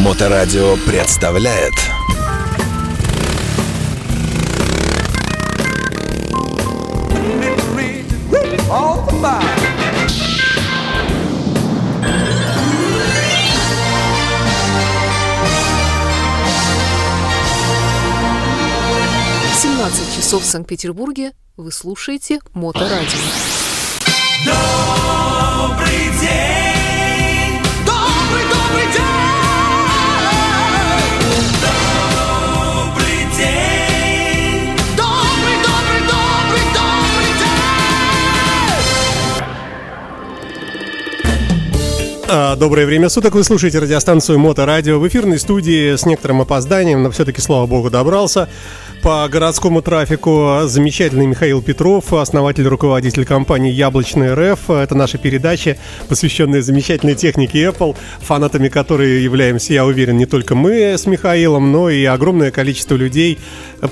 Моторадио представляет Семнадцать часов в Санкт-Петербурге. Вы слушаете Моторадио. Доброе время суток, вы слушаете радиостанцию Моторадио в эфирной студии с некоторым опозданием, но все-таки, слава богу, добрался. По городскому трафику замечательный Михаил Петров, основатель, руководитель компании Яблочный РФ. Это наша передача, посвященная замечательной технике Apple, фанатами которой являемся, я уверен, не только мы с Михаилом, но и огромное количество людей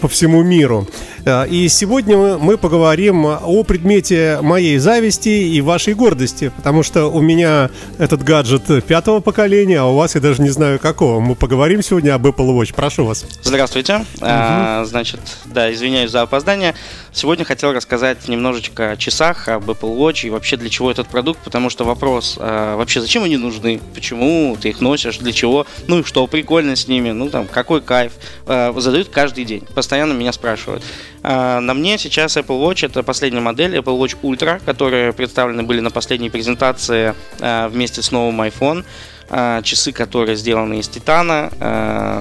по всему миру. А, И сегодня мы- поговорим о предмете моей зависти и вашей гордости, потому что у меня этот гаджет пятого поколения, а у вас я даже не знаю какого. Мы поговорим сегодня об Apple Watch. Прошу вас. Здравствуйте. А, значит, да, извиняюсь за опоздание. Сегодня хотел рассказать немножечко о часах, об Apple Watch и вообще для чего этот продукт, потому что вопрос, а, вообще зачем они нужны, почему ты их носишь, для чего, ну и что прикольно с ними, ну там какой кайф, а, задают каждый день, постоянно меня спрашивают. А, на мне сейчас Apple Watch это последняя модель Apple Watch Ultra, которые представлены были на последней презентации а, вместе с новым iPhone. А, часы, которые сделаны из титана.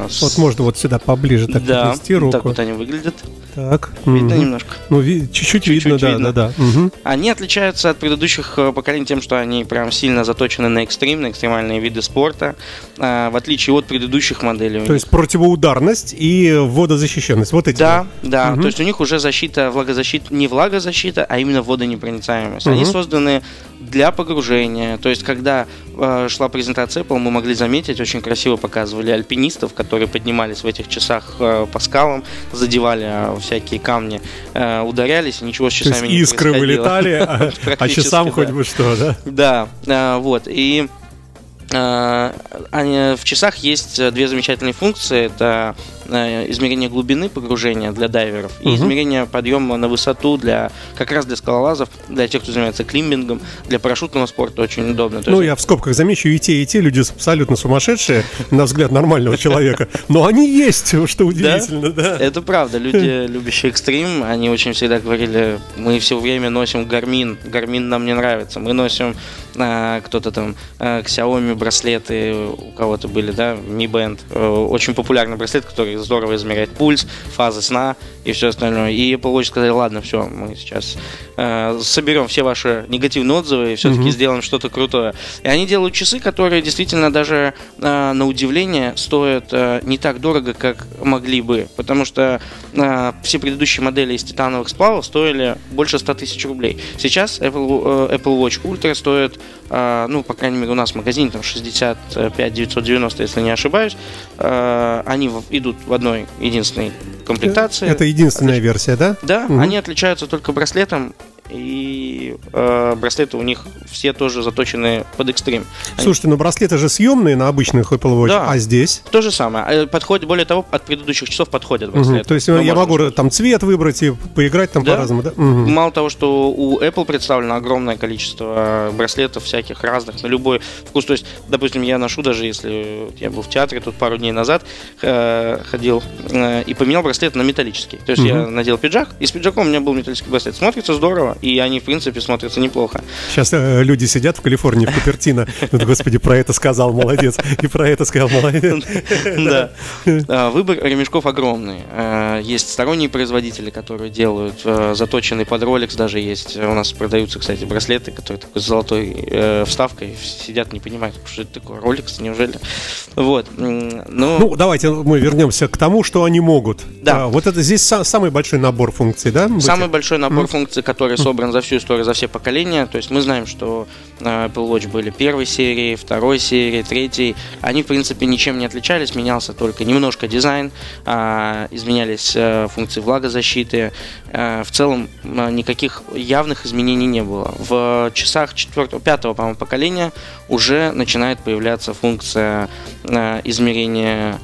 с- Вот можно вот сюда поближе так да, поднести руку. так вот они выглядят. Так. Видно мгм. немножко. Ну, ви- чуть-чуть, Чуть-чуть видно, да, видно. да, да. Мгм. Они отличаются от предыдущих э, поколений тем, что они прям сильно заточены на экстрим, на экстремальные виды спорта, в отличие от предыдущих моделей. То есть противоударность и водозащищенность. Вот эти. Да, вот. да. Мгм. То есть у них уже защита, влагозащита, не влагозащита, а именно водонепроницаемость. Они Мгм. созданы для погружения. То есть, когда э, шла презентация Apple, мы могли заметить, очень красиво показывали альпинистов, которые поднимались в этих часах э, по скалам, задевали э, всякие камни, э, ударялись, и ничего с То часами есть не искры вылетали, а, а часам да. хоть бы что, да? Да, а, вот. И а, в часах есть э, две замечательные функции. Это э, измерение глубины погружения для дайверов и Мгм. измерение подъема на высоту для как раз для скалолазов, для тех, кто занимается климбингом, для парашютного спорта очень удобно. То Ну, есть- я в скобках замечу, и те, и те люди абсолютно сумасшедшие, на взгляд нормального человека. Но они есть, что удивительно, да. Это правда, люди, любящие экстрим, они очень всегда говорили, мы все время носим Гармин, Гармин нам не нравится, мы носим а, кто-то там а, Xiaomi браслеты, у кого-то были, да, Mi Band, э, очень популярный браслет, который здорово измеряет пульс, фазы сна и все остальное. И Apple Watch сказали, ладно, все, мы сейчас э, соберем все ваши негативные отзывы и все-таки Мгм. сделаем что-то крутое. И они делают часы, которые действительно даже э, на удивление стоят э, не так дорого, как могли бы. Потому что э, все предыдущие модели из титановых сплавов стоили больше 100 тысяч рублей. Сейчас Apple, э, Apple Watch Ultra стоит, э, ну, по крайней мере, у нас в магазине там 65 990, если не ошибаюсь. Э, они идут в одной единственной комплектации. Это единственная версия, да? Да, Мгм. они отличаются только браслетом, и э, браслеты у них все тоже заточены под экстрим. Они- Слушайте, ну браслеты же съемные на обычных Apple Watch, Да. а здесь? То же самое. Э, Подходит, более того, от предыдущих часов подходят браслеты. То есть Ну, я могу что- там цвет выбрать и поиграть там Да. по-разному, да? Мгм. Мало того, что у Apple представлено огромное количество браслетов всяких разных на любой вкус. То есть, допустим, я ношу даже, если я был в театре тут пару дней назад, э, ходил э, и поменял браслет на металлический. То есть я Мгм. надел пиджак, и с пиджаком у меня был металлический браслет. Смотрится здорово, и они, в принципе, смотрятся неплохо. Сейчас э, люди сидят в Калифорнии, в Купертино. Господи, про это сказал, молодец. И про это сказал, молодец. Да. А, Выбор ремешков огромный. А, Есть сторонние производители, которые делают э, заточенный под Rolex, даже есть. У нас продаются, кстати, браслеты, которые такой с золотой э, вставкой. Сидят, не понимают, что это такое. Rolex, неужели? Вот. Ну, давайте мы вернемся к тому, что они могут. Да. А, Вот это здесь са- самый большой набор функций, да? Самый большой набор функций, которые собран за всю историю, за все поколения. То есть мы знаем, что э, Apple Watch были первой серии, второй серии, третьей. Они, в принципе, ничем не отличались, менялся только немножко дизайн, а, изменялись э, функции влагозащиты. Э, В целом никаких явных изменений не было. В часах четвертого, пятого, по-моему, поколения уже начинает появляться функция измерения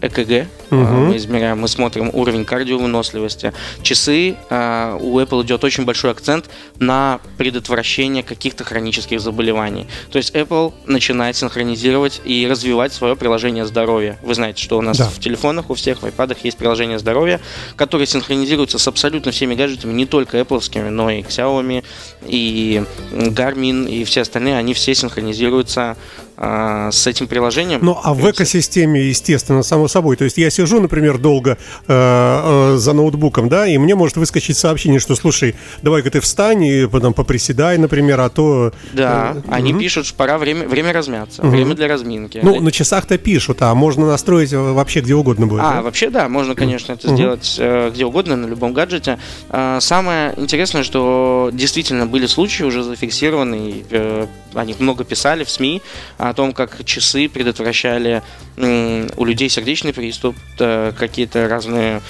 ЭКГ. Мгм. Мы измеряем, мы смотрим уровень кардиовыносливости. Часы, у Apple идет очень большой акцент на предотвращение каких-то хронических заболеваний. То есть Apple начинает синхронизировать и развивать свое приложение здоровья. Вы знаете, что у нас Да. в телефонах, у всех в iPad есть приложение здоровья, которое синхронизируется с абсолютно всеми гаджетами, не только Apple, но и Xiaomi, и Garmin, и все остальные, они все синхронизируются а, с этим приложением. Ну, а в экосистеме, естественно, само собой. То есть я сижу, например, долго э, э, за ноутбуком, да, и мне может выскочить сообщение, что, слушай, давай-ка ты встань и потом поприседай, например, а то... Да, э, они мгм. пишут, что пора время, время размяться, Мгм. время для разминки. Ну, на часах-то пишут, а можно настроить э, вообще где угодно будет. А, да? вообще да, можно, конечно, это Мгм. сделать э, где угодно, на любом гаджете. А, самое интересное, что действительно были случаи уже зафиксированы, и, э, о них много писали в СМИ, о том, как часы предотвращали у людей сердечный приступ, э, какие-то разные,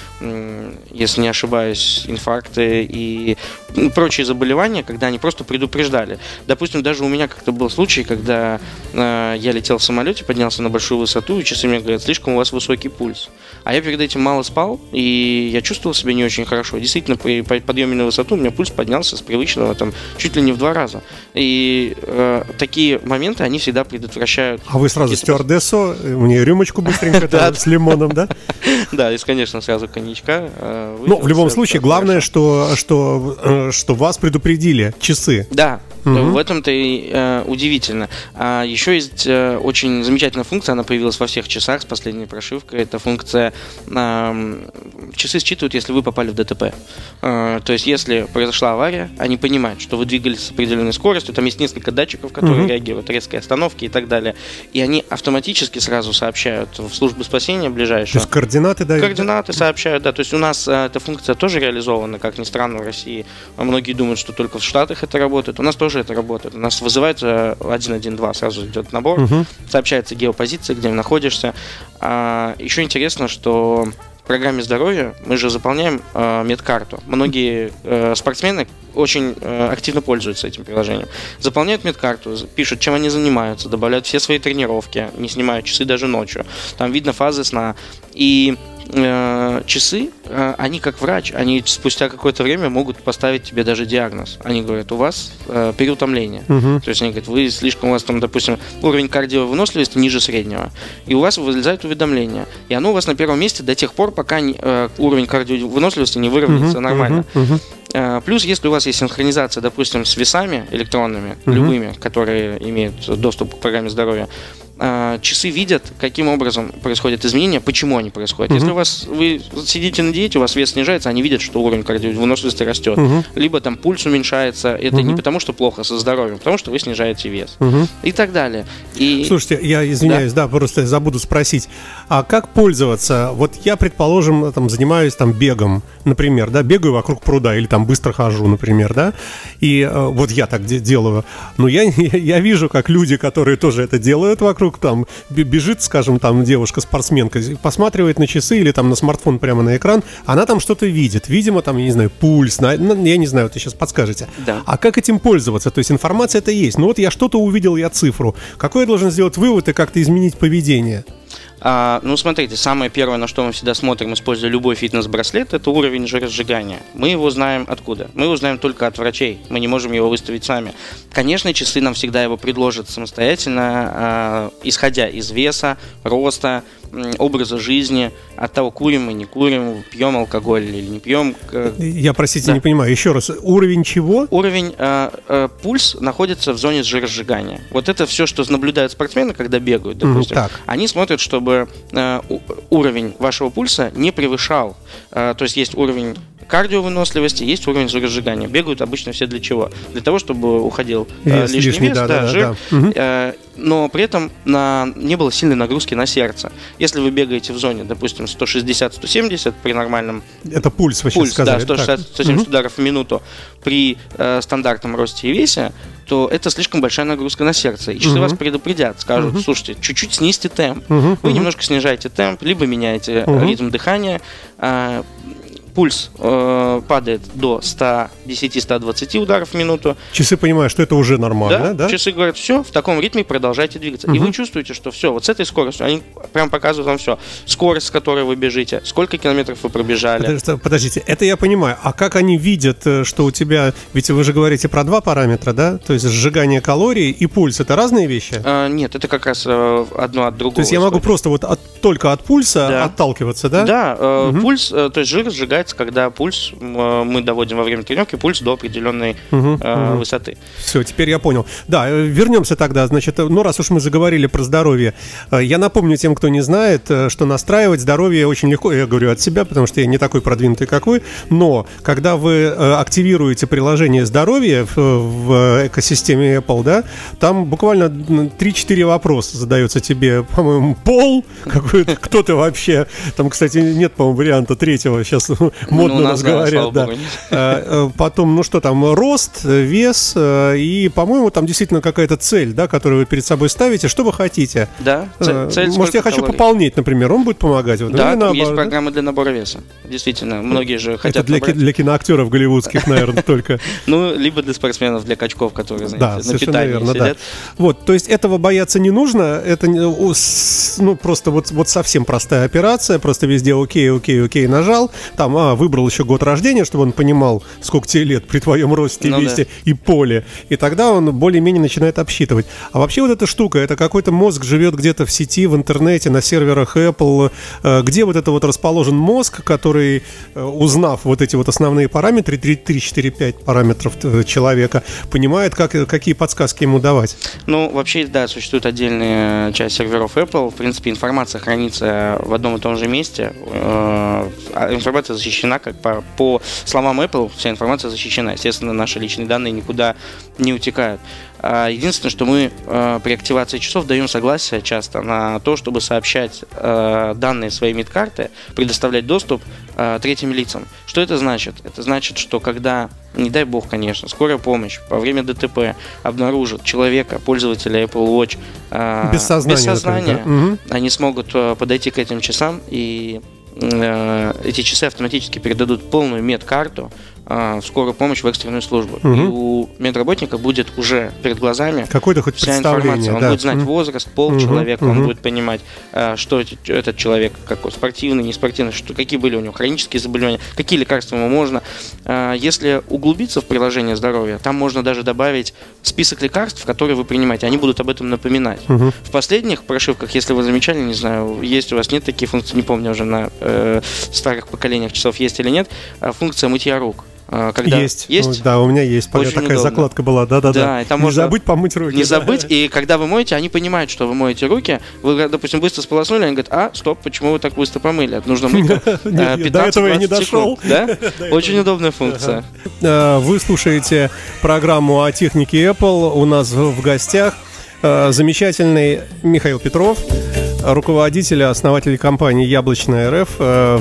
если не ошибаюсь, инфаркты и м, прочие заболевания, когда они просто предупреждали. Допустим, даже у меня как-то был случай, когда э, я летел в самолете, поднялся на большую высоту, и часы мне говорят, слишком у вас высокий пульс. А я перед этим мало спал, и я чувствовал себя не очень хорошо. Действительно, при по- подъеме на высоту у меня пульс поднялся с привычного там чуть ли не в два раза. И э, такие моменты, они всегда предотвращают... А вы сразу стюардессу, э, мне рюмочку быстренько Да. с лимоном, да? Да, и, конечно, сразу коньячка. э, Ну, в любом случае, главное, что, что, э, что вас предупредили часы. Да, Мгм. в этом-то и э, удивительно. А еще есть э, очень замечательная функция, она появилась во всех часах с последней прошивкой. Это функция эм, часы считывают, если вы попали в ДТП. Э, то есть, если произошла авария, они понимают, что вы двигались с определенной скоростью, там есть несколько датчиков, которые Мгм. реагируют, резкой остановки и так далее. И они автоматически сразу сообщают в службу спасения То ближайшую. есть координаты дают. Координаты сообщают, да. То есть у нас э, эта функция тоже реализована, как ни странно, в России. Многие думают, что только в Штатах это работает. У нас тоже это работает. У нас вызывают э, 112, сразу идет набор, Мгм. сообщается геопозиция, где находишься. А, еще интересно, что в программе здоровья мы же заполняем э, медкарту. Многие э, спортсмены очень э, активно пользуются этим приложением. Заполняют медкарту, пишут, чем они занимаются, добавляют все свои тренировки, не снимают часы даже ночью. Там видно фазы сна. И э, часы, э, они как врач, они спустя какое-то время могут поставить тебе даже диагноз. Они говорят, у вас э, переутомление. Мгм. То есть они говорят, вы слишком, у вас там, допустим, уровень кардиовыносливости ниже среднего. И у вас вылезает уведомление. И оно у вас на первом месте до тех пор, пока не- э, уровень кардиовыносливости не выровняется Мгм, нормально. мгм, мгм. Э, Плюс, если у вас есть синхронизация, допустим, с весами электронными, Мгм. любыми, которые имеют доступ к программе здоровья, э, часы видят, каким образом происходят изменения, почему они происходят. Мгм. Если у вас вы сидите на диете, у вас вес снижается, они видят, что уровень кардиовыносливости растет. Мгм. Либо там пульс уменьшается. Это не Мгм. потому, что плохо со здоровьем, а потому что вы снижаете вес. Мгм. И так далее. И Слушайте, я извиняюсь, да? просто забуду спросить. А как пользоваться? Вот я, предположим, там занимаюсь там бегом, например, да, бегаю вокруг пруда или там быстро хожу, например, да, и э, вот я так де- делаю. Но я, я вижу, как люди, которые тоже это делают вокруг, там бе- бежит, скажем, там девушка-спортсменка, посматривает на часы или там на смартфон прямо на экран, она там что-то видит. Видимо, там, я не знаю, пульс, на- ну, я не знаю, вы сейчас подскажете. Да. А как этим пользоваться? То есть информация это есть. Ну вот я что-то увидел, я цифру. Какой я должен сделать вывод и как-то изменить поведение? А, ну, смотрите, самое первое, на что мы всегда смотрим, используя любой фитнес-браслет, это уровень жиросжигания. Мы его знаем откуда? Мы его знаем только от врачей. Мы не можем его выставить сами. Конечно, часы нам всегда его предложат самостоятельно, а, исходя из веса, роста, образа жизни, от того, курим мы, не курим, пьем алкоголь или не пьем. К- Я, простите, Да. не понимаю. Еще раз, уровень чего? Уровень э, э, пульс находится в зоне жиросжигания. Вот это все, что наблюдают спортсмены, когда бегают, допустим. так. Они смотрят, чтобы э, у- уровень вашего пульса не превышал. э, то есть есть уровень кардиовыносливости, есть уровень разжигания. Бегают обычно все для чего? Для того, чтобы уходил э, Вес лишний, лишний, вес, да, да, жир, да. Мгм. э, но при этом на, не было сильной нагрузки на сердце. Если вы бегаете в зоне, допустим, 160-170 при нормальном Это пульс, вы сейчас пульс, сказали. да, Так. 160-170 Мгм. ударов в минуту при э, стандартном росте и весе, то это слишком большая нагрузка на сердце. И часы Мгм. вас предупредят, скажут, Мгм. слушайте, чуть-чуть снизьте темп. Мгм, Вы мгм. немножко снижаете темп, либо меняете э, Мгм. ритм дыхания. А, Пульс э, падает до 110-120 ударов в минуту. Часы понимают, что это уже нормально, да? Часы говорят, все, в таком ритме продолжайте двигаться. И Мгм. вы чувствуете, что все, вот с этой скоростью, они прям показывают вам все. Скорость, с которой вы бежите, сколько километров вы пробежали. Подождите, подождите, это я понимаю. А как они видят, э, что у тебя... Ведь вы же говорите про два параметра, да? То есть сжигание калорий и пульс. Это разные вещи? А, нет, это как раз э, одно от другого. То есть я могу просто вот от- только от пульса Да. отталкиваться, да? Да, э, Мгм. пульс, э, то есть жир сжигается, когда пульс э, мы доводим во время тренировки, пульс до определенной Мгм, э, мгм. высоты. Все, теперь я понял. Да, э, вернемся тогда. Значит, э, ну раз уж мы заговорили про здоровье, я напомню тем, кто не знает, что настраивать здоровье очень легко. Я говорю от себя, потому что я не такой продвинутый, как вы. Но когда вы активируете приложение здоровья в, в экосистеме Apple, да, там буквально м, 3-4 вопроса задается тебе, по-моему, пол, какой ты- кто ты вообще. Там, кстати, нет, по-моему, варианта третьего. Сейчас модно Ну, у у нас, да, говорят. да. Э, э, Потом, ну что там, рост, э, вес и, по-моему, там действительно какая-то цель, да, которую вы перед собой ставите. Что вы хотите? Да, цель, цель Может, я хочу калорий? пополнить, например, он будет помогать? Вот, Да, есть да? программы для набора веса. Действительно, многие же Это хотят для, ки- набрать. для киноактеров голливудских, наверное, только. Ну, либо для спортсменов, для качков, которые, знаете, на питании сидят. Вот, то есть этого бояться не нужно, это ну просто вот, вот совсем простая операция, просто везде окей, окей, окей нажал, там, а, выбрал еще год рождения, чтобы он понимал, сколько тебе лет при твоем росте, Ну весе и поле, и тогда он более-менее начинает обсчитывать. А вообще вот эта штука, это какой-то мозг живет где-то в сети, в интернете, на серверах Apple, э, где вот это вот расположен мозг, который, э, узнав вот эти вот основные параметры, 3, 3 4, 5 параметров э, человека, понимает, как, какие подсказки ему давать. Ну, вообще, да, существует отдельная часть серверов Apple. В принципе, информация хранится в одном и том же месте. А Информация защищена, как по, по словам Apple, вся информация защищена. Естественно, наши личные данные никуда не утекают. А Единственное, что мы э, при активации часов даем согласие часто на то, чтобы сообщать э, данные своей медкарты, предоставлять доступ э, третьим лицам. Что это значит? Это значит, что когда, не дай бог, конечно, скорая помощь во время ДТП обнаружит человека, пользователя Apple Watch Без сознания, без сознания, например, да? Они смогут подойти к этим часам и эти часы автоматически передадут полную медкарту э, в скорую помощь в экстренную службу. Мгм. И у медработника будет уже перед глазами Какое-то хоть вся информация. Он да. будет знать Мгм. возраст, пол Мгм, человека, мгм. он будет понимать, э, что этот человек, какой спортивный, неспортивный, что, какие были у него хронические заболевания, какие лекарства ему можно. Э, Если углубиться в приложение здоровья, там можно даже добавить список лекарств, которые вы принимаете. Они будут об этом напоминать. Мгм. В последних прошивках, если вы замечали, не знаю, есть у вас нет такие функции, не помню уже на э, старых поколениях часов есть или нет, а функция мытья рук. А, Когда Есть. есть? Ну, Да, у меня есть. Очень такая удобно. закладка была. Да-да-да. Да, и там Не можно забыть помыть руки. Не да. забыть, и когда вы моете, они понимают, что вы моете руки. Вы, допустим, быстро сполоснули, они говорят, а, стоп, почему вы так быстро помыли? Это нужно мыть там, э, Нет, до этого я не 15-20 дошел. секунд». Да? Очень удобная функция. Э, Вы слушаете программу о технике Apple. У нас в гостях э, замечательный Михаил Петров, руководитель, основатель компании Яблочная РФ. Э,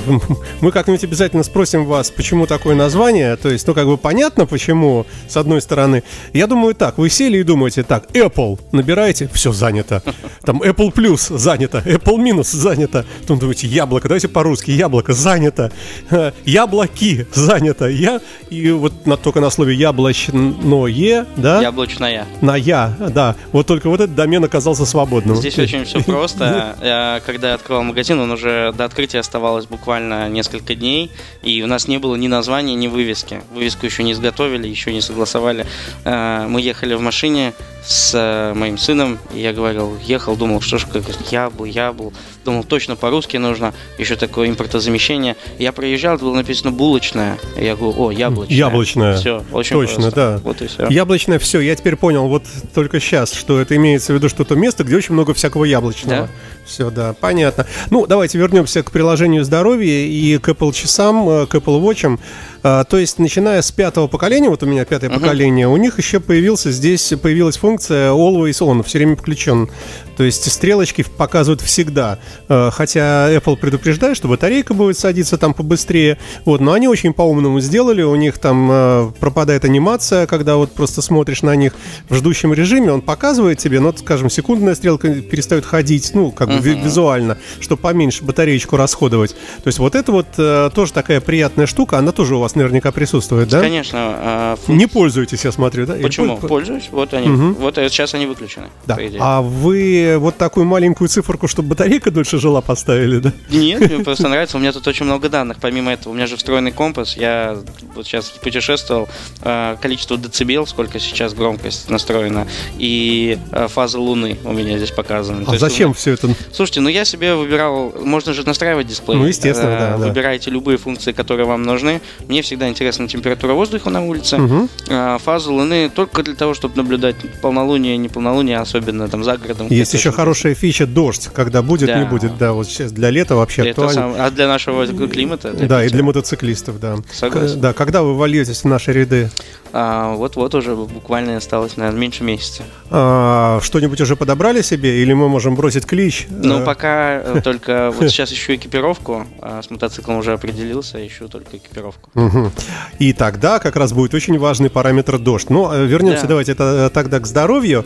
Мы как-нибудь обязательно спросим вас, почему такое название. То есть, ну, как бы понятно, почему, с одной стороны. Я думаю так, вы сели и думаете, так, Apple, набираете, все занято. Там Apple Plus занято, Apple минус занято. Потом думаете, яблоко, давайте по-русски, яблоко занято. Э, Яблоки занято. Я, и вот на, только на слове яблочное, да? Яблочная. На я, да. Вот только вот этот домен оказался свободным. Здесь очень все просто. Я, Когда я открывал магазин, он уже до открытия оставалось буквально несколько дней, и у нас не было ни названия, ни вывески. Вывеску еще не изготовили, еще не согласовали. Э, Мы ехали в машине с э, моим сыном, и я говорил, ехал, думал, что ж, как яблу, яблу. Думал, точно по-русски нужно, еще такое импортозамещение. Я проезжал, было написано булочная. Я говорю, о, яблочная. Яблочная. Все, очень Точно, просто. да. Вот и все. Яблочное все, я теперь понял, вот только сейчас, что это имеется в виду, что то место, где очень много всякого яблочного. Да. Все, да, понятно. Ну, давайте вернемся к приложению здоровья и к Apple часам, э, к Apple Watch. А, то есть, начиная с пятого поколения, вот у меня пятое поколение, у них еще появился здесь появилась функция Always On, все время включен. То есть стрелочки показывают всегда. А, Хотя Apple предупреждает, что батарейка будет садиться там побыстрее. Вот, но они очень по-умному сделали. У них там а, пропадает анимация, когда вот просто смотришь на них в ждущем режиме, он показывает тебе, ну, скажем, секундная стрелка перестает ходить, ну, как бы ви- визуально, чтобы поменьше батареечку расходовать. То есть вот это вот э, тоже такая приятная штука, она тоже у вас наверняка присутствует, да? Конечно. а, функ- Не пользуетесь, я смотрю, да? Почему? пол- Пользуюсь. Вот они. Мгм. Вот э, сейчас они выключены. Да. А вы вот такую маленькую циферку, чтобы батарейка дольше жила, поставили, да? Нет, мне просто нравится. У меня тут очень много данных. Помимо этого, у меня же встроенный компас. Я вот сейчас путешествовал. э, Количество децибел, сколько сейчас громкость настроена, и э, фаза Луны у меня здесь показана. То А есть зачем у все это? меня- Слушайте, ну я себе выбирал, можно же настраивать дисплей. Ну, естественно, Э, да, да. Выбирайте любые функции, которые вам нужны. Мне всегда интересна температура воздуха на улице. Мгм. Э, Фазу Луны только для того, чтобы наблюдать полнолуние, неполнолуние, особенно там за городом. Есть еще хорошая фича дождь, когда будет, не Да. будет, да, вот сейчас для лета вообще Это актуально. сам- А для нашего климата? для Да, и Питера? для мотоциклистов, да. Согласен. Да, когда вы вольетесь в наши ряды? А, вот-вот уже буквально осталось, наверное, меньше месяца. А, что-нибудь уже подобрали себе, или мы можем бросить клич? Ну, Э, пока э, только... Вот сейчас ищу экипировку. а С мотоциклом уже определился, ищу только экипировку. Мгм. И тогда как раз будет очень важный параметр дождь. Но э, вернемся Да. давайте это, э, тогда к здоровью.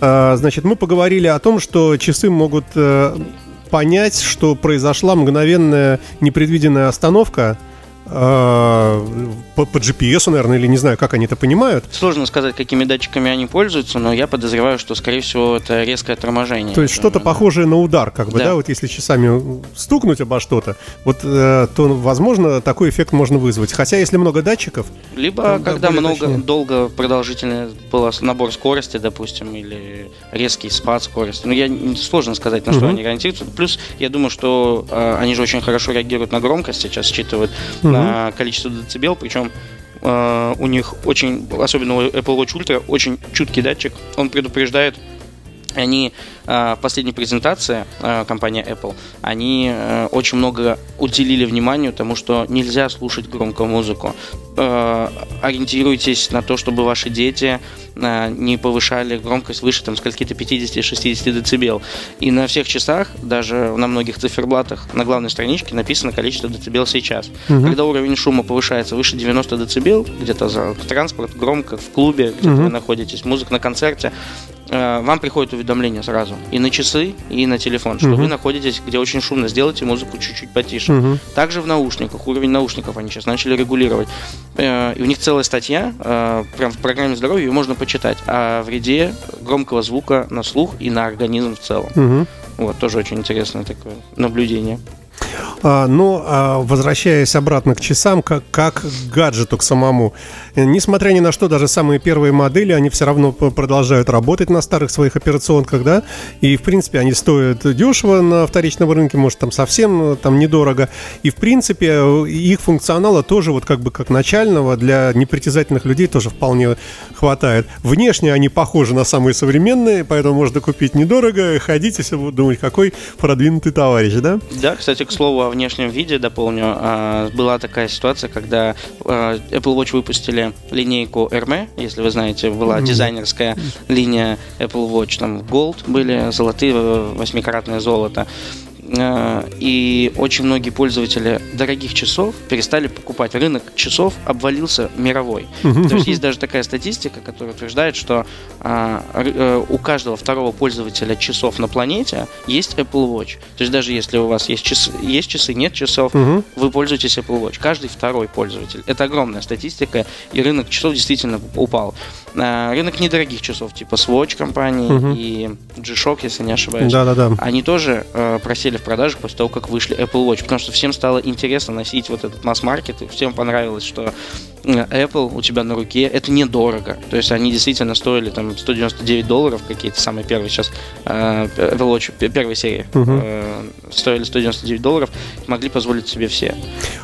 А, Значит, мы поговорили о том, что часы могут э, понять, что произошла мгновенная непредвиденная остановка э, по, по GPS, наверное, или не знаю, как они это понимают. Сложно сказать, какими датчиками они пользуются, но я подозреваю, что, скорее всего, это резкое торможение. То есть что-то Да. похожее на удар, как бы, да, Да. вот если часами стукнуть обо что-то, вот, э, то, возможно, такой эффект можно вызвать. Хотя, если много датчиков, Либо когда много, точнее. долго продолжительный был набор скорости, допустим, или резкий спад скорости. Ну, я сложно сказать, на что они ориентируются. Плюс, я думаю, что э, они же очень хорошо реагируют на громкость, сейчас считывают Мгм. На количество децибел, причем э, у них очень, особенно у Apple Watch Ultra, очень чуткий датчик. Он предупреждает они э, в последней презентации э, компания Apple, они э, очень много уделили вниманию тому, что нельзя слушать громко музыку. Э, ориентируйтесь на то, чтобы ваши дети э, не повышали громкость выше там скольки-то 50-60 децибел. И на всех часах, даже на многих циферблатах, на главной страничке написано количество децибел сейчас. Когда уровень шума повышается выше 90 децибел, где-то за транспорт, громко, в клубе, где Мгм. вы находитесь, музыка на концерте, вам приходит уведомление сразу и на часы, и на телефон, что Мгм. вы находитесь, где очень шумно, сделайте музыку чуть-чуть потише. Мгм. Также в наушниках, уровень наушников они сейчас начали регулировать. Э, И у них целая статья, э, прям в программе здоровья, ее можно почитать, о вреде громкого звука на слух и на организм в целом. Мгм. Вот, тоже очень интересное такое наблюдение. А, но а, возвращаясь обратно к часам, как, как гаджету к самому, э, несмотря ни на что, даже самые первые модели, они все равно продолжают работать на старых своих операционках, да, и в принципе они стоят дешево на вторичном рынке, может там совсем э, там недорого, и в принципе э, их функционала тоже вот как бы как начального для непритязательных людей тоже вполне хватает. Внешне они похожи на самые современные, поэтому можно купить недорого, ходить, если вы думаете, какой продвинутый товарищ, да? Да, кстати, к слову о внешнем виде дополню. а, Была такая ситуация, когда а, Apple Watch выпустили линейку RME, если вы знаете, была дизайнерская линия Apple Watch, там Gold были, золотые, восьмикратное золото. А, И очень многие пользователи дорогих часов перестали покупать. Рынок часов обвалился мировой. То есть есть даже такая статистика, которая утверждает, что а, э, у каждого второго пользователя часов на планете есть Apple Watch. То есть даже если у вас есть часы, есть часы нет часов, вы пользуетесь Apple Watch. Каждый второй пользователь. Это огромная статистика, и рынок часов действительно упал. А, рынок недорогих часов, типа Swatch компании и G-Shock, если не ошибаюсь. Они тоже э, просели в продажу после того, как вышли Apple Watch, потому что всем стало интересно носить вот этот масс-маркет, и всем понравилось, что Apple у тебя на руке, это недорого. То есть они действительно стоили там 199 долларов, какие-то самые первые сейчас э, Apple Watch первой серии Мгм. э, стоили 199 долларов, могли позволить себе все.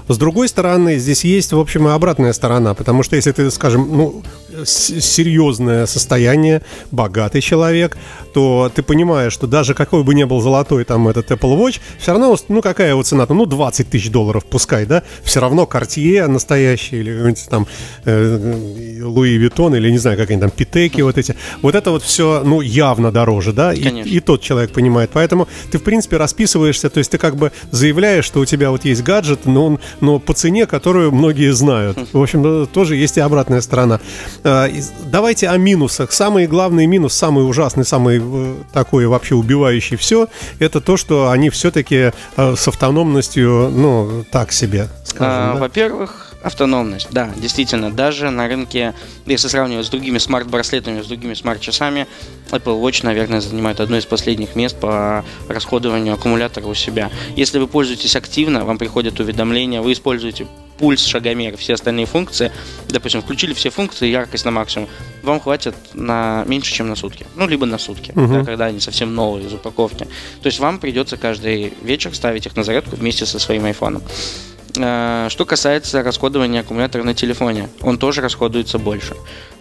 С другой стороны, здесь есть, в общем, и обратная сторона, потому что если ты, скажем, ну, серьезное состояние, богатый человек, то ты понимаешь, что даже какой бы ни был золотой там этот Apple Watch, все равно, ну, какая его цена ну, 20 тысяч долларов пускай, да, все равно Cartier настоящий или какой-нибудь там э, Луи Виттон или не знаю, как они там, Питеки вот эти, вот это вот все, ну, явно дороже, да, и, Конечно. и тот человек понимает, поэтому ты, в принципе, расписываешься, то есть ты как бы заявляешь, что у тебя вот есть гаджет, но он, но по цене, которую многие знают. В общем, э, тоже есть и обратная сторона. Э, Давайте о минусах. Самый главный минус, самый ужасный, самый э, такой вообще убивающий все, это то, что они все-таки с автономностью, ну, так себе, скажем. А, да? Во-первых, автономность. Да, действительно, даже на рынке, если сравнивать с другими смарт-браслетами, с другими смарт-часами, Apple Watch, наверное, занимает одно из последних мест по расходованию аккумулятора у себя. Если вы пользуетесь активно, вам приходят уведомления, вы используете пульс, шагомер, все остальные функции, допустим, включили все функции, яркость на максимум, вам хватит на меньше, чем на сутки. Ну, либо на сутки, Мгм. да, когда они совсем новые из упаковки. То есть вам придется каждый вечер ставить их на зарядку вместе со своим айфоном. Э, Что касается расходования аккумулятора на телефоне, он тоже расходуется больше.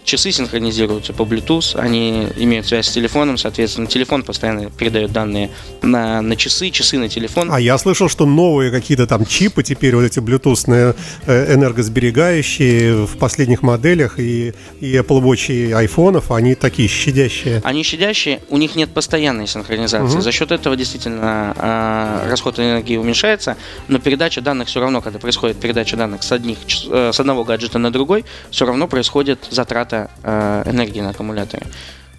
Часы синхронизируются по Bluetooth, они имеют связь с телефоном, соответственно, телефон постоянно передает данные на, на часы, часы на телефон. А я слышал, что новые какие-то там чипы теперь, вот эти блютусные э, энергосберегающие в последних моделях и, и Apple Watch, и айфонов, они такие щадящие. Они щадящие, у них нет постоянной синхронизации. Мгм. За счет этого действительно э, расход энергии уменьшается, но передача данных все равно, когда происходит передача данных с, одних, э, с одного гаджета на другой, все равно происходит затрата э, энергии на аккумуляторе.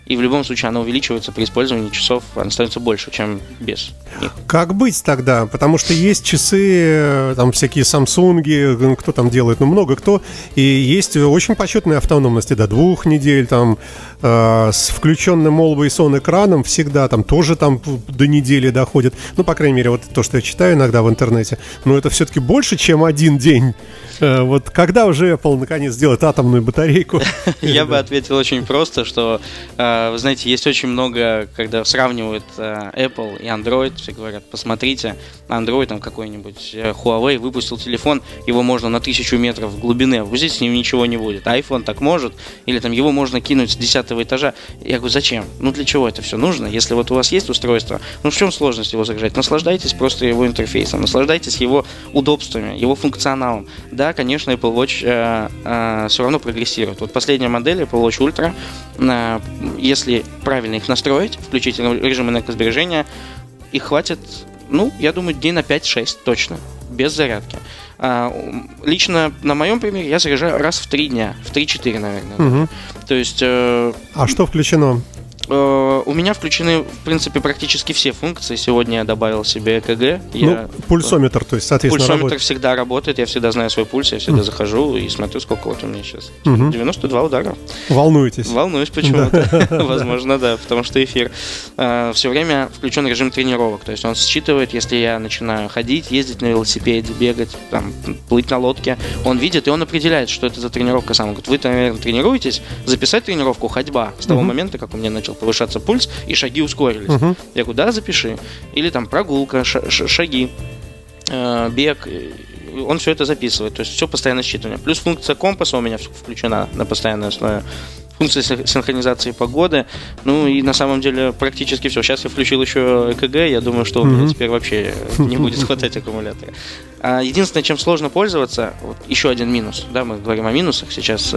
И в любом случае она увеличивается при использовании часов, она становится больше, чем без них. Как быть тогда? Потому что есть часы, э, там всякие Samsung, э, кто там делает, ну много кто, и есть очень почетные автономности до двух недель, там э, с включенным Always On экраном всегда там тоже там до недели доходит. Ну, по крайней мере, вот то, что я читаю иногда в интернете. Но это все-таки больше, чем один день. Э, вот когда уже Apple наконец сделает атомную батарейку? Я бы ответил очень просто, что, э, вы знаете, есть очень много, когда сравнивают э, Apple и Android, все говорят, посмотрите, Android там какой-нибудь э, Huawei выпустил телефон, его можно на тысячу метров глубины опустить, с ним ничего не будет. А iPhone так может, или там его можно кинуть с десятого этажа. Я говорю, зачем? Ну для чего это все нужно? Если вот у вас есть устройство, ну в чем сложность его загружать? Наслаждайтесь просто его интерфейсом, наслаждайтесь его удобствами, его функционалом. Да, конечно, Apple Watch все равно прогрессирует. Вот последняя модель Apple Watch Ultra, э, если правильно их настроить, включить режим энергосбережения, их хватит, ну, я думаю, дней на 5-6 точно, без зарядки. А, лично на моем примере я заряжаю раз в 3 дня, в 3-4, наверное. Мгм. То есть э, А что включено? Э, у меня включены, в принципе, практически все функции. Сегодня я добавил себе ЭКГ. Я, Ну, пульсометр, то есть, соответственно, Пульсометр работает. всегда работает, я всегда знаю свой пульс, я всегда захожу и смотрю, сколько вот у меня сейчас. Мгм. 92 удара. Волнуетесь. Волнуюсь почему-то. Возможно, да, потому что эфир. Все время включен режим тренировок. То есть он считывает, если я начинаю ходить, ездить на велосипеде, бегать, там, плыть на лодке. Он видит, и он определяет, что это за тренировка сам. Говорит, вы, наверное, тренируетесь, записать тренировку ходьба с того момента, как у меня начал повышаться пульс, и шаги ускорились. Мгм. Я говорю, да, запиши. Или там прогулка, ша- ша- шаги, э, бег. Он все это записывает. То есть все постоянно считывание. Плюс функция компаса у меня включена на постоянной основе. Функция син- синхронизации погоды. Ну и на самом деле практически все. Сейчас я включил еще ЭКГ. Я думаю, что у меня Мгм. теперь вообще не будет хватать аккумулятора. А единственное, чем сложно пользоваться, вот еще один минус. Да, мы говорим о минусах сейчас.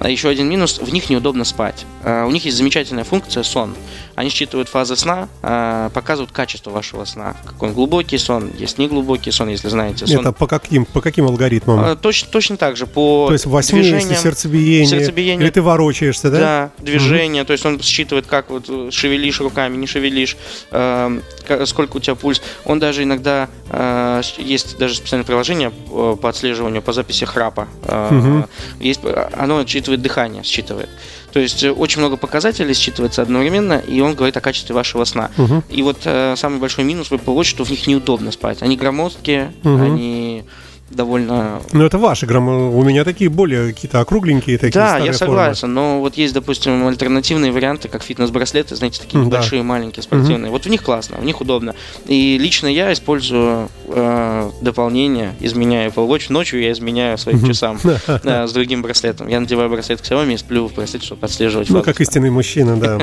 А еще один минус, в них неудобно спать. А, У них есть замечательная функция сон. Они считывают фазы сна, а, показывают качество вашего сна. Какой он глубокий сон, есть неглубокий сон, если знаете. Сон. Это по каким, по каким алгоритмам? Точно, точно так же по То есть во сне, если движениям, сердцебиение, сердцебиение. или ты ворочаешься, да? да, движение, то есть он считывает, как вот э, шевелишь руками, не шевелишь, сколько у тебя пульс. Он даже иногда есть даже специальное приложение э, по отслеживанию по записи храпа. Мгм. Есть, оно считывает дыхание, считывает. То есть э, очень много показателей считывается одновременно, и он говорит о качестве вашего сна. Мгм. И вот э, самый большой минус в Apple Watch, что в них неудобно спать. Они громоздкие, Мгм. они довольно Ну, это ваши граммы. У меня такие более какие-то округленькие такие Да, я формы. согласен, но вот есть, допустим, альтернативные варианты, как фитнес-браслеты, знаете, такие да. небольшие, маленькие, спортивные. Вот в них классно, в них удобно. И лично я использую э, дополнение, изменяю Apple Watch. Ночью я изменяю своим часам э, с другим браслетом. Я надеваю браслет к Xiaomi и сплю в браслете, чтобы отслеживать Ну, фазу как истинный мужчина, да.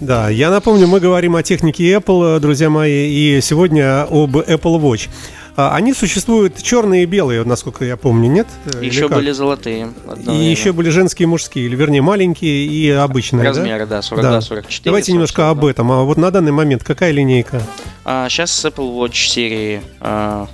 Да, я напомню, мы говорим о технике Apple, э, друзья мои, и сегодня об Apple Watch. А, Они существуют черные и белые, насколько я помню, нет? Э, Еще были золотые. И время. еще были женские и мужские, или вернее маленькие и обычные. да? Размеры, да, 42-44. Давайте немножко об этом. А вот на данный момент какая линейка? А, сейчас Apple Watch серии а,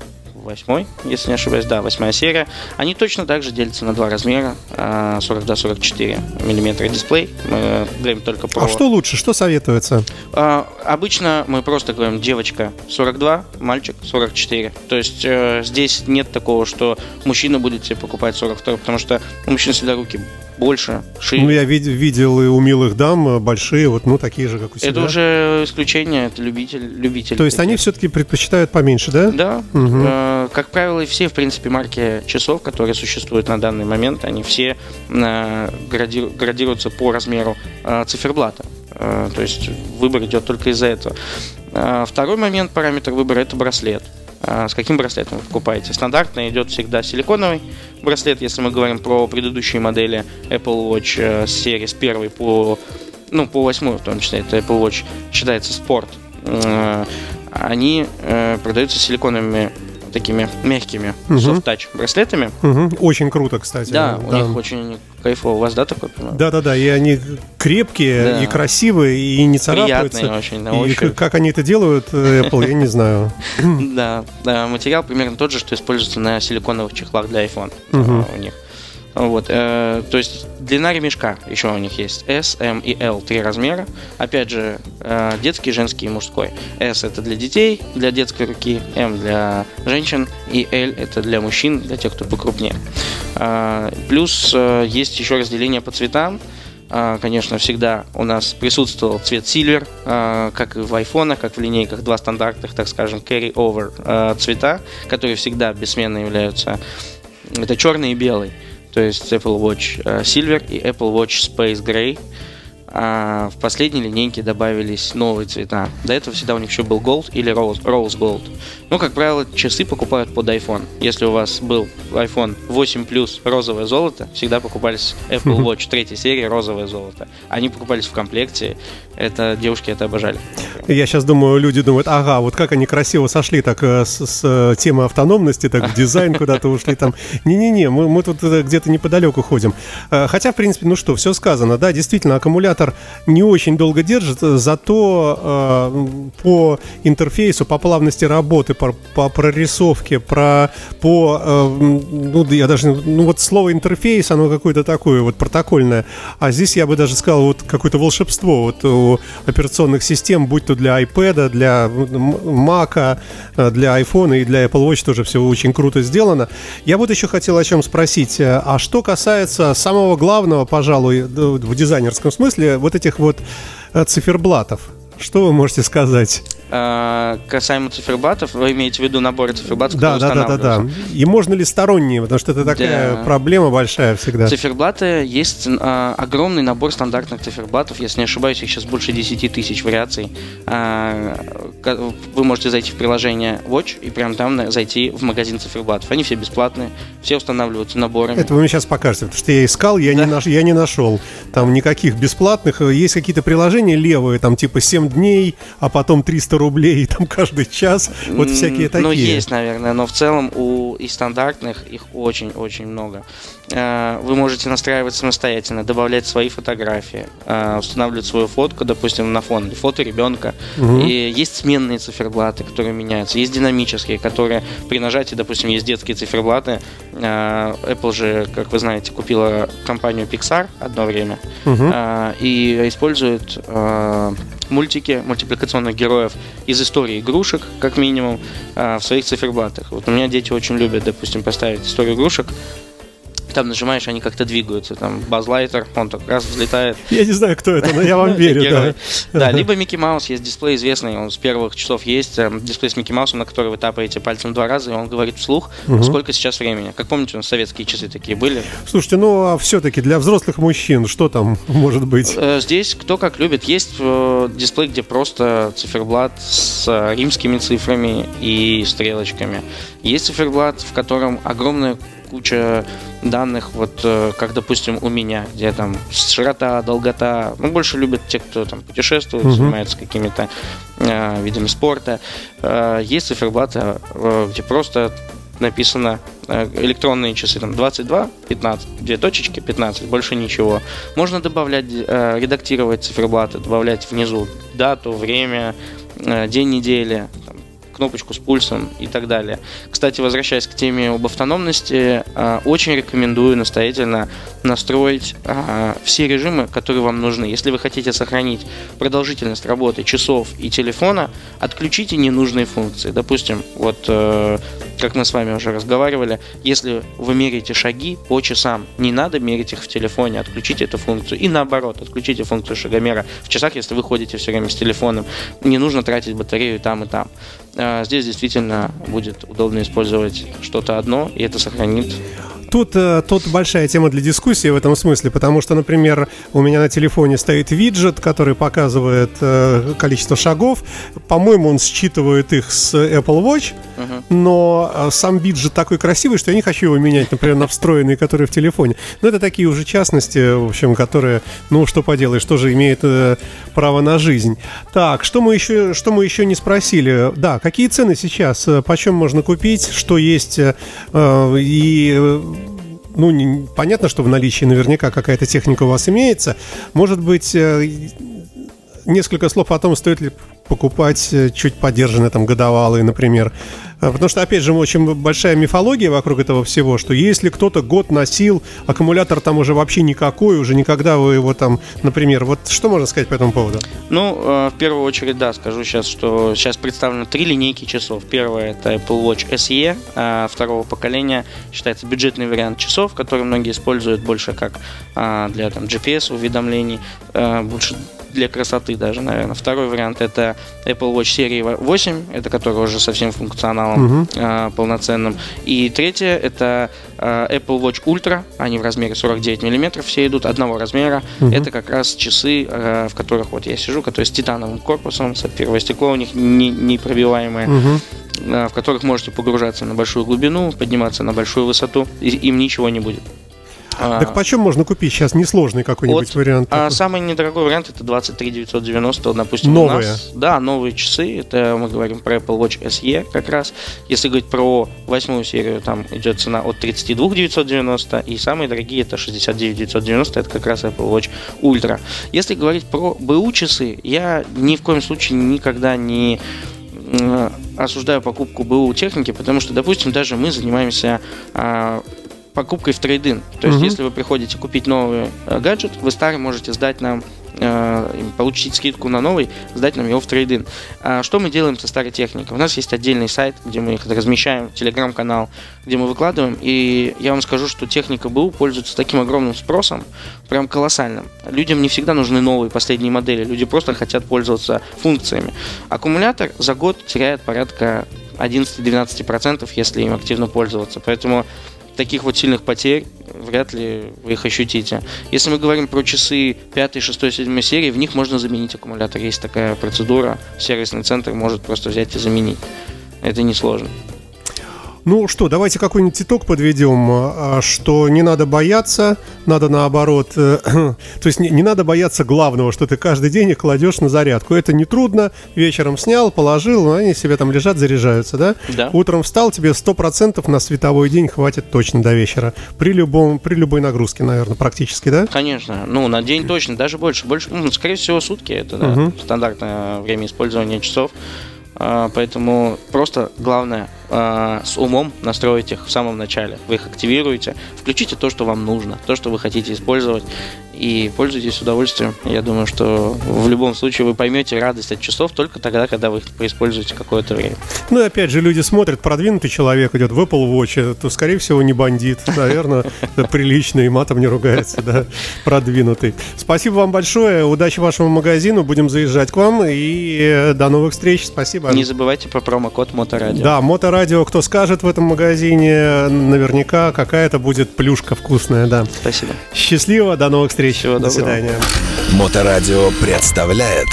восьмой, если не ошибаюсь, да, восьмая серия. Они точно так же делятся на два размера, а, 42-44 миллиметра дисплей. Мы говорим только про... А что лучше, что советуется? А, обычно мы просто говорим девочка 42, мальчик 44. То есть э, здесь нет такого, что мужчина будет себе покупать 42, потому что у мужчин всегда руки больше, шире. Ну, я вид- видел и у милых дам э, большие, вот, ну, такие же, как у себя. Это уже исключение, это любитель, любитель. То есть они все-таки предпочитают поменьше, да? Да. Мгм. Э, как правило, все, в принципе, марки часов, которые существуют на данный момент, они все э, гради- градируются по размеру э, циферблата. Э, то есть выбор идет только из-за этого. Э, второй момент, параметр выбора, это браслет. Э, с каким браслетом вы покупаете? Стандартно идет всегда силиконовый браслет, если мы говорим про предыдущие модели Apple Watch э, с серии с первой по ну, по восьмой в том числе, это Apple Watch считается спорт. Э, Они э, продаются силиконовыми такими мягкими Мгм. soft-touch браслетами. Мгм. Очень круто, кстати. Да, у них очень кайфово. У вас, да, такой? по-моему? Да-да-да, и они крепкие, Да. и красивые, и не царапаются. Приятные очень на И как они это делают, э, Apple, я не знаю. Да, да, материал примерно тот же, что используется на силиконовых чехлах для iPhone э, у них. Вот, э, то есть длина ремешка еще у них есть S, M и L три размера. Опять же, э, детский, женский и мужской. S это для детей, для детской руки, M для женщин и L это для мужчин, для тех, кто покрупнее. Э, плюс э, есть еще разделение по цветам. А, Конечно, всегда у нас присутствовал цвет Silver, а, как и в айфонах, как в линейках, два стандартных, так скажем, carry-over а, цвета, которые всегда бессменно являются. Это черный и белый. То есть Apple Watch а, Silver и Apple Watch Space Gray. А в последней линейке добавились новые цвета. До этого всегда у них еще был Gold или Rose, Rose Gold. Ну, как правило, часы покупают под iPhone. Если у вас был iPhone 8 Plus розовое золото, всегда покупались Apple Watch третьей серии розовое золото. Они покупались в комплекте. Это девушки это обожали. Я сейчас думаю, люди думают, ага, вот как они красиво сошли так э, с, с, э, темы автономности, так в дизайн куда-то ушли там. Не-не-не, мы, мы тут э, где-то неподалеку ходим. Хотя, в принципе, ну что, все сказано, да, действительно, аккумулятор не очень долго держит, зато э, по интерфейсу, по плавности работы, по, по прорисовке, про, по, э, ну, я даже, ну вот слово интерфейс, оно какое-то такое вот протокольное, а здесь я бы даже сказал вот какое-то волшебство вот у операционных систем, будь то для iPad, для Mac, для iPhone и для Apple Watch тоже все очень круто сделано. Я вот еще хотел о чем спросить. А что касается самого главного, пожалуй, в дизайнерском смысле, вот этих вот э, циферблатов, что вы можете сказать? А, касаемо циферблатов, вы имеете в виду наборы циферблатов, Да, да, да, да, да. И можно ли сторонние, потому что это такая Да. проблема большая всегда. Циферблаты есть а, огромный набор стандартных циферблатов. Если не ошибаюсь, их сейчас больше 10 тысяч вариаций. Ка- вы можете зайти в приложение Watch и прям там зайти в магазин циферблатов. Они все бесплатные, все устанавливаются наборами. Это вы мне сейчас покажете, потому что я искал, я, не, наш, я не нашел. Там никаких бесплатных. Есть какие-то приложения левые, там типа 7 дней, а потом 300 рублей там каждый час. Вот всякие такие. Ну, есть, наверное, но в целом у и стандартных их очень-очень много. Э, Вы можете настраивать самостоятельно, добавлять свои фотографии, э, устанавливать свою фотку, допустим, на фон, или фото ребенка. Мгм. И есть сменные циферблаты, которые меняются, есть динамические, которые при нажатии, допустим, есть детские циферблаты. Э, Apple же, как вы знаете, купила компанию Pixar одно время а, и используют а, мультики мультипликационных героев из истории игрушек, как минимум, а, в своих циферблатах. Вот у меня дети очень любят, допустим, поставить историю игрушек там нажимаешь, они как-то двигаются. Там базлайтер, он так раз взлетает. Я не знаю, кто это, но я вам верю, да. Либо Микки Маус, есть дисплей известный, он с первых часов есть, э, дисплей с Микки Маусом, на который вы тапаете пальцем два раза, и он говорит вслух, сколько сейчас времени. Как помните, у нас советские часы такие были. Слушайте, ну а все-таки для взрослых мужчин что там может быть? Э, Здесь кто как любит. Есть э, дисплей, где просто циферблат с э, римскими цифрами и стрелочками. Есть циферблат, в котором огромная куча данных, вот э, как, допустим, у меня, где там широта, долгота. Ну, больше любят те, кто там путешествует, Мгм. занимается какими-то э, видами спорта. Э, есть циферблаты, э, где просто написано э, электронные часы, там 22, 15, две точечки, 15, больше ничего. Можно добавлять, э, редактировать циферблаты, добавлять внизу дату, время, день недели, там, кнопочку с пульсом и так далее. Кстати, возвращаясь к теме об автономности, э, очень рекомендую настоятельно настроить э, все режимы, которые вам нужны. Если вы хотите сохранить продолжительность работы часов и телефона, отключите ненужные функции. Допустим, вот э, как мы с вами уже разговаривали, если вы меряете шаги по часам, не надо мерить их в телефоне, отключите эту функцию. И наоборот, отключите функцию шагомера в часах, если вы ходите все время с телефоном. Не нужно тратить батарею там, и там. А, Здесь действительно будет удобно использовать что-то одно, и это сохранит Тут, э, тут большая тема для дискуссии в этом смысле, потому что, например, у меня на телефоне стоит виджет, который показывает э, количество шагов. По-моему, он считывает их с Apple Watch, но э, сам виджет такой красивый, что я не хочу его менять, например, на встроенный, который в телефоне. Но это такие уже частности, в общем, которые, ну, что поделаешь, тоже имеет э, право на жизнь. Так, что мы еще, что мы еще не спросили? Да, какие цены сейчас? Почем можно купить? Что есть? э, И ну, не- понятно, что в наличии наверняка какая-то техника у вас имеется. Может быть, э, несколько слов о том, стоит ли покупать э, чуть подержанные там годовалые, например. Э, Потому что, опять же, очень большая мифология вокруг этого всего, что если кто-то год носил, аккумулятор там уже вообще никакой, уже никогда вы его там, например, вот что можно сказать по этому поводу? Ну, э, в первую очередь, да, скажу сейчас, что сейчас представлено три линейки часов. Первая это Apple Watch SE второго поколения, считается бюджетный вариант часов, который многие используют больше как для там, GPS уведомлений, э, больше для красоты даже, наверное. Второй вариант это Apple Watch серии 8, это который уже со всем функционалом э, полноценным. И третье это э, Apple Watch Ultra, они в размере 49 мм, все идут одного размера. Это как раз часы, э, в которых вот я сижу, которые с титановым корпусом, сапфировое стекло у них не- непробиваемое, э, в которых можете погружаться на большую глубину, подниматься на большую высоту, и им ничего не будет. А, Так почем можно купить сейчас несложный какой-нибудь вот, вариант? а, самый недорогой вариант это 23 990, допустим, Новые? у нас. Да, новые часы. Это мы говорим про Apple Watch SE как раз. Если говорить про восьмую серию, там идет цена от 32 990, и самые дорогие это 69 990, это как раз Apple Watch Ultra. Если говорить про БУ часы, я ни в коем случае никогда не осуждаю покупку БУ техники, потому что, допустим, даже мы занимаемся а, покупкой в трейдин. То есть, Мгм. если вы приходите купить новый э, гаджет, вы старый можете сдать нам э, получить скидку на новый, сдать нам его в трейдин. А что мы делаем со старой техникой? У нас есть отдельный сайт, где мы их размещаем, телеграм-канал, где мы выкладываем, и я вам скажу, что техника БУ пользуется таким огромным спросом, прям колоссальным. Людям не всегда нужны новые последние модели, люди просто хотят пользоваться функциями. Аккумулятор за год теряет порядка 11-12%, если им активно пользоваться. Поэтому таких вот сильных потерь вряд ли вы их ощутите. Если мы говорим про часы 5, 6, 7 серии, в них можно заменить аккумулятор. Есть такая процедура, сервисный центр может просто взять и заменить. Это несложно. Ну что, давайте какой-нибудь итог подведем, а, что не надо бояться, надо наоборот, э, то есть не, не надо бояться главного, что ты каждый день их кладешь на зарядку. Это не трудно, вечером снял, положил, ну, они себе там лежат, заряжаются, да? Да. Утром встал, тебе 100% на световой день хватит точно до вечера. При, любом, при любой нагрузке, наверное, практически, да? Конечно, ну на день точно, даже больше. больше ну, скорее всего, сутки это да, Мгм. стандартное время использования часов. А, Поэтому просто главное а, с умом настроить их в самом начале. Вы их активируете, включите то, что вам нужно, то, что вы хотите использовать, и пользуйтесь с удовольствием. Я думаю, что в любом случае вы поймете радость от часов только тогда, когда вы их используете какое-то время. Ну и опять же, люди смотрят, продвинутый человек идет в Apple Watch, то, скорее всего, не бандит. Наверное, приличный, и матом не ругается, да, продвинутый. Спасибо вам большое, удачи вашему магазину, будем заезжать к вам, и э, до новых встреч, спасибо. Не забывайте про промокод Моторадио. Да, Моторадио, кто скажет в этом магазине, наверняка какая-то будет плюшка вкусная, да. Спасибо. Счастливо, до новых встреч. Всего До доброго. свидания. Моторадио представляет